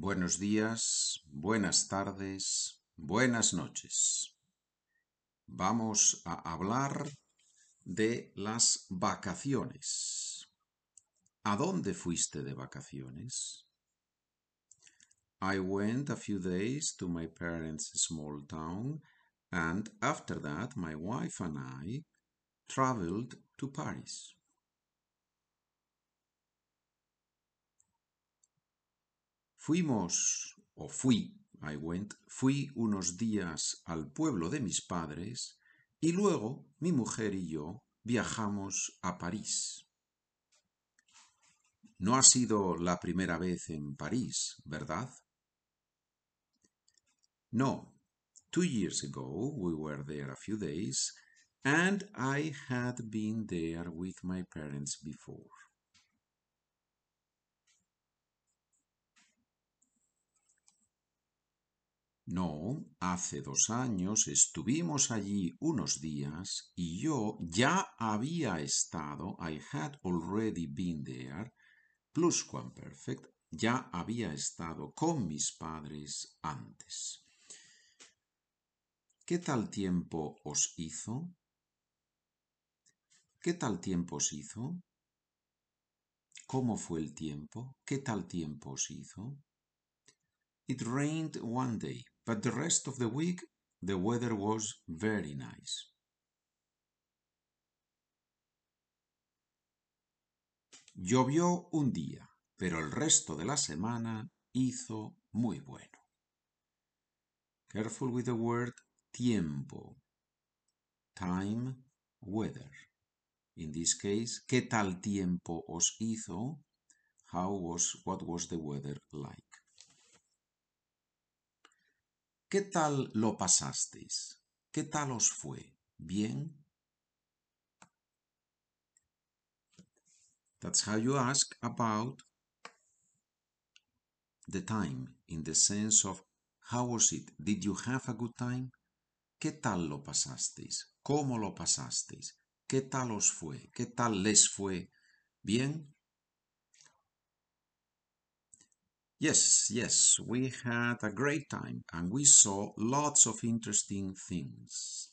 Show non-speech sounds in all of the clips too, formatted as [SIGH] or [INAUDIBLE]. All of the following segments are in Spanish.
buenos días, buenas tardes, buenas noches. Vamos a hablar de las vacaciones. ¿A dónde fuiste de vacaciones? I went a few days to my parents' small town, and after that, my wife and I traveled to Paris. Fuimos, o fui, I went, fui unos días al pueblo de mis padres y luego mi mujer y yo viajamos a París. No ha sido la primera vez en París, ¿verdad? No. Two years ago we were there a few days and I had been there with my parents before. No, hace dos años estuvimos allí unos días y yo ya había estado, I had already been there, pluscuamperfect, ya había estado con mis padres antes. ¿Qué tal tiempo os hizo? ¿Qué tal tiempo os hizo? ¿Cómo fue el tiempo? ¿Qué tal tiempo os hizo? It rained one day, but the rest of the week the weather was very nice. Llovió un día, pero el resto de la semana hizo muy bueno. Careful with the word tiempo. Time, weather. In this case, ¿qué tal tiempo os hizo? How was, what was the weather like? ¿Qué tal lo pasasteis? ¿Qué tal os fue? ¿Bien? That's how you ask about the time in the sense of how was it? Did you have a good time? ¿Qué tal lo pasasteis? ¿Cómo lo pasasteis? ¿Qué tal os fue? ¿Qué tal les fue? ¿Bien? Yes, yes, we had a great time and we saw lots of interesting things.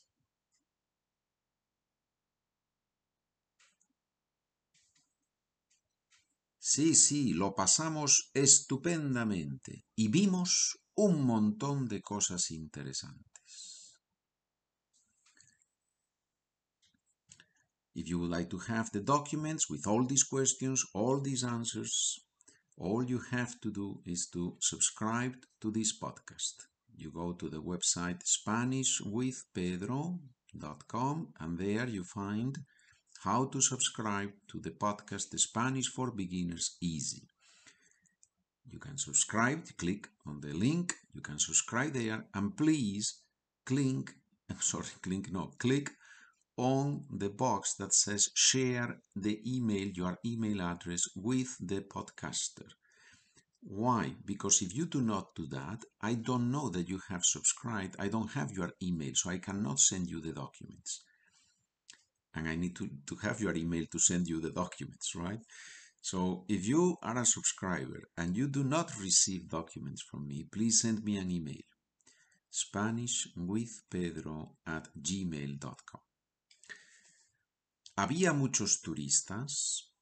Sí, sí, lo pasamos estupendamente y vimos un montón de cosas interesantes. If you would like to have the documents with all these questions, all these answers, all you have to do is to subscribe to this podcast. You go to the website SpanishWithPedro.com and there you find how to subscribe to the podcast Spanish for Beginners Easy. You can subscribe, click on the link, you can subscribe there, and please click, [LAUGHS] sorry, click, no, click on the box that says share the email, your email address with the podcaster. Why? Because if you do not do that, I don't know that you have subscribed. I don't have your email, so I cannot send you the documents. And I need to, to have your email to send you the documents, right? So if you are a subscriber and you do not receive documents from me, please send me an email. Spanish with Pedro at gmail.com. ¿Había muchos turistas?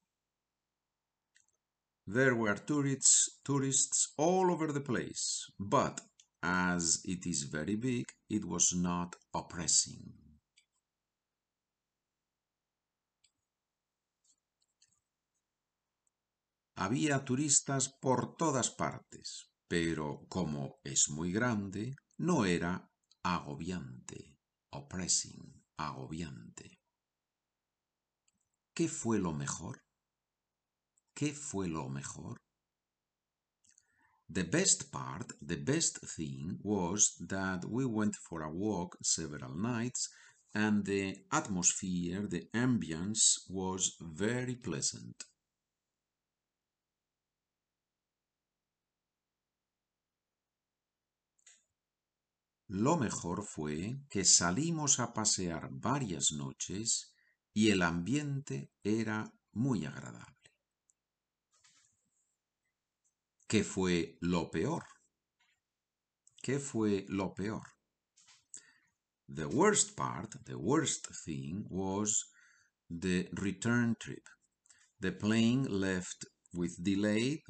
There were tourists, tourists all over the place, but as it is very big, it was not oppressing. Había turistas por todas partes, pero como es muy grande, no era agobiante, oppressing, agobiante. ¿Qué fue lo mejor? ¿Qué fue lo mejor? The best part, the best thing was that we went for a walk several nights and the atmosphere, the ambience was very pleasant. Lo mejor fue que salimos a pasear varias noches y el ambiente era muy agradable. ¿Qué fue lo peor? ¿Qué fue lo peor? The worst part, the worst thing was the return trip. The plane left with delay,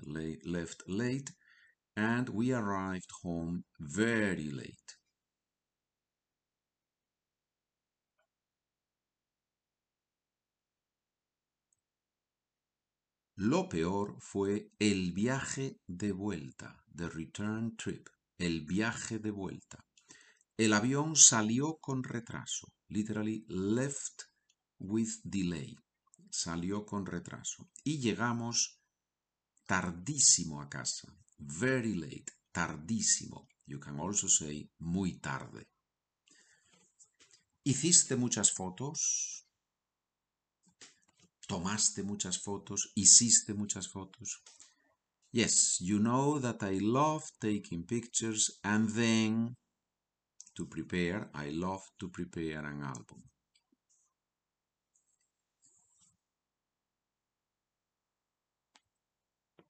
left late, and we arrived home very late. Lo peor fue el viaje de vuelta, the return trip, el viaje de vuelta. El avión salió con retraso, literally left with delay, salió con retraso. Y llegamos tardísimo a casa, very late, tardísimo. You can also say muy tarde. ¿Hiciste muchas fotos? Tomaste muchas fotos, hiciste muchas fotos. Yes, you know that I love taking pictures and then to prepare, I love to prepare an album.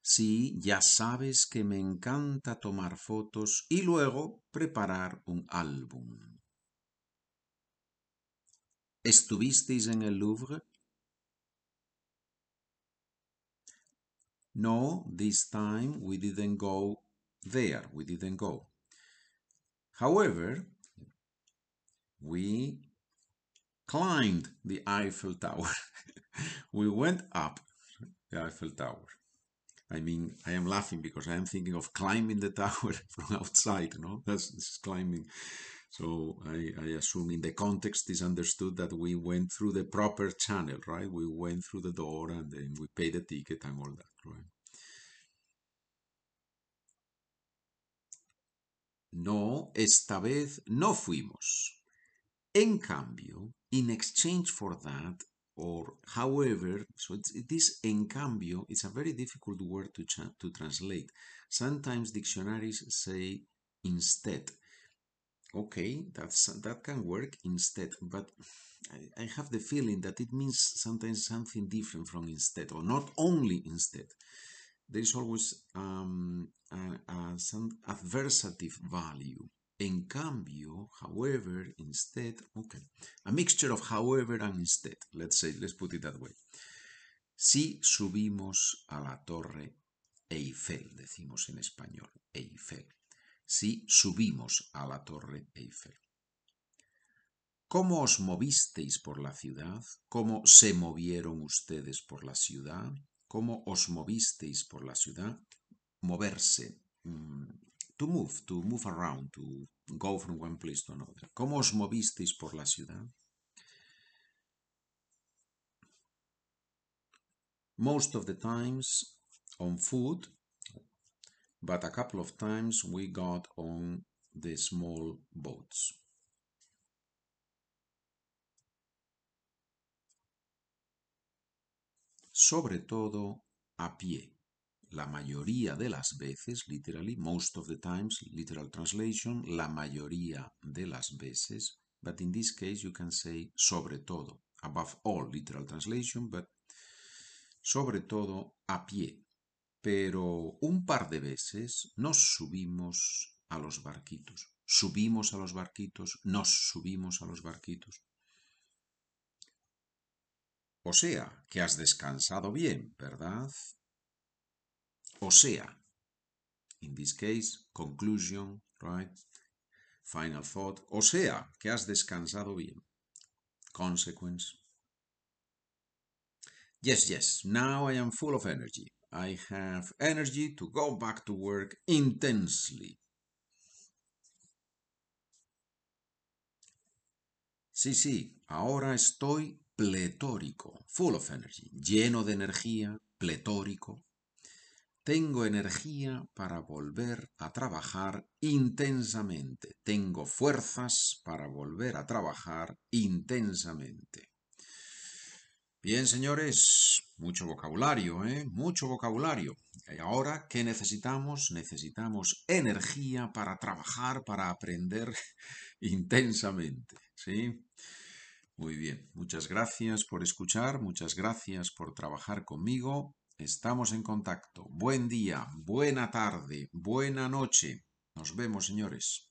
Sí, ya sabes que me encanta tomar fotos y luego preparar un álbum. ¿Estuvisteis en el Louvre? No, this time we didn't go there. We didn't go. However, we climbed the Eiffel Tower. [LAUGHS] we went up the Eiffel Tower. I mean, I am laughing because I am thinking of climbing the tower [LAUGHS] from outside, no? That's, that's climbing. So I, I assume in the context is understood that we went through the proper channel, right? We went through the door and then we paid the ticket and all that, right? No, esta vez no fuimos. En cambio, in exchange for that, or however, so it's, this en cambio is a very difficult word to, to translate. Sometimes dictionaries say instead. Okay, that's that can work instead, but I, I have the feeling that it means sometimes something different from instead, or not only instead. There is always um, a, a, some adversative value. En cambio, however, instead, okay, a mixture of however and instead. Let's say, let's put it that way. Si subimos a la torre Eiffel, decimos en español, Eiffel. Si subimos a la torre Eiffel. ¿Cómo os movisteis por la ciudad? ¿Cómo se movieron ustedes por la ciudad? ¿Cómo os movisteis por la ciudad? Moverse. Mm, to move, to move around, to go from one place to another. ¿Cómo os movisteis por la ciudad? Most of the times on foot, but a couple of times we got on the small boats. Sobre todo a pie. La mayoría de las veces, literally, most of the times, literal translation, la mayoría de las veces, but in this case you can say sobre todo, above all, literal translation, but sobre todo a pie. Pero un par de veces nos subimos a los barquitos. Subimos a los barquitos, nos subimos a los barquitos. O sea, que has descansado bien, ¿verdad? O sea, in this case, conclusion, right? Final thought. O sea, que has descansado bien. Consequence. Yes, yes, now I am full of energy. I have energy to go back to work intensely. Sí, sí, ahora estoy pletórico, full of energy, lleno de energía, pletórico. Tengo energía para volver a trabajar intensamente. Tengo fuerzas para volver a trabajar intensamente. Bien, señores, mucho vocabulario, ¿eh? Mucho vocabulario. Y ahora, ¿qué necesitamos? Necesitamos energía para trabajar, para aprender [LAUGHS] intensamente, ¿sí? Muy bien, muchas gracias por escuchar, muchas gracias por trabajar conmigo Estamos en contacto. Buen día, buena tarde, buena noche. Nos vemos, señores.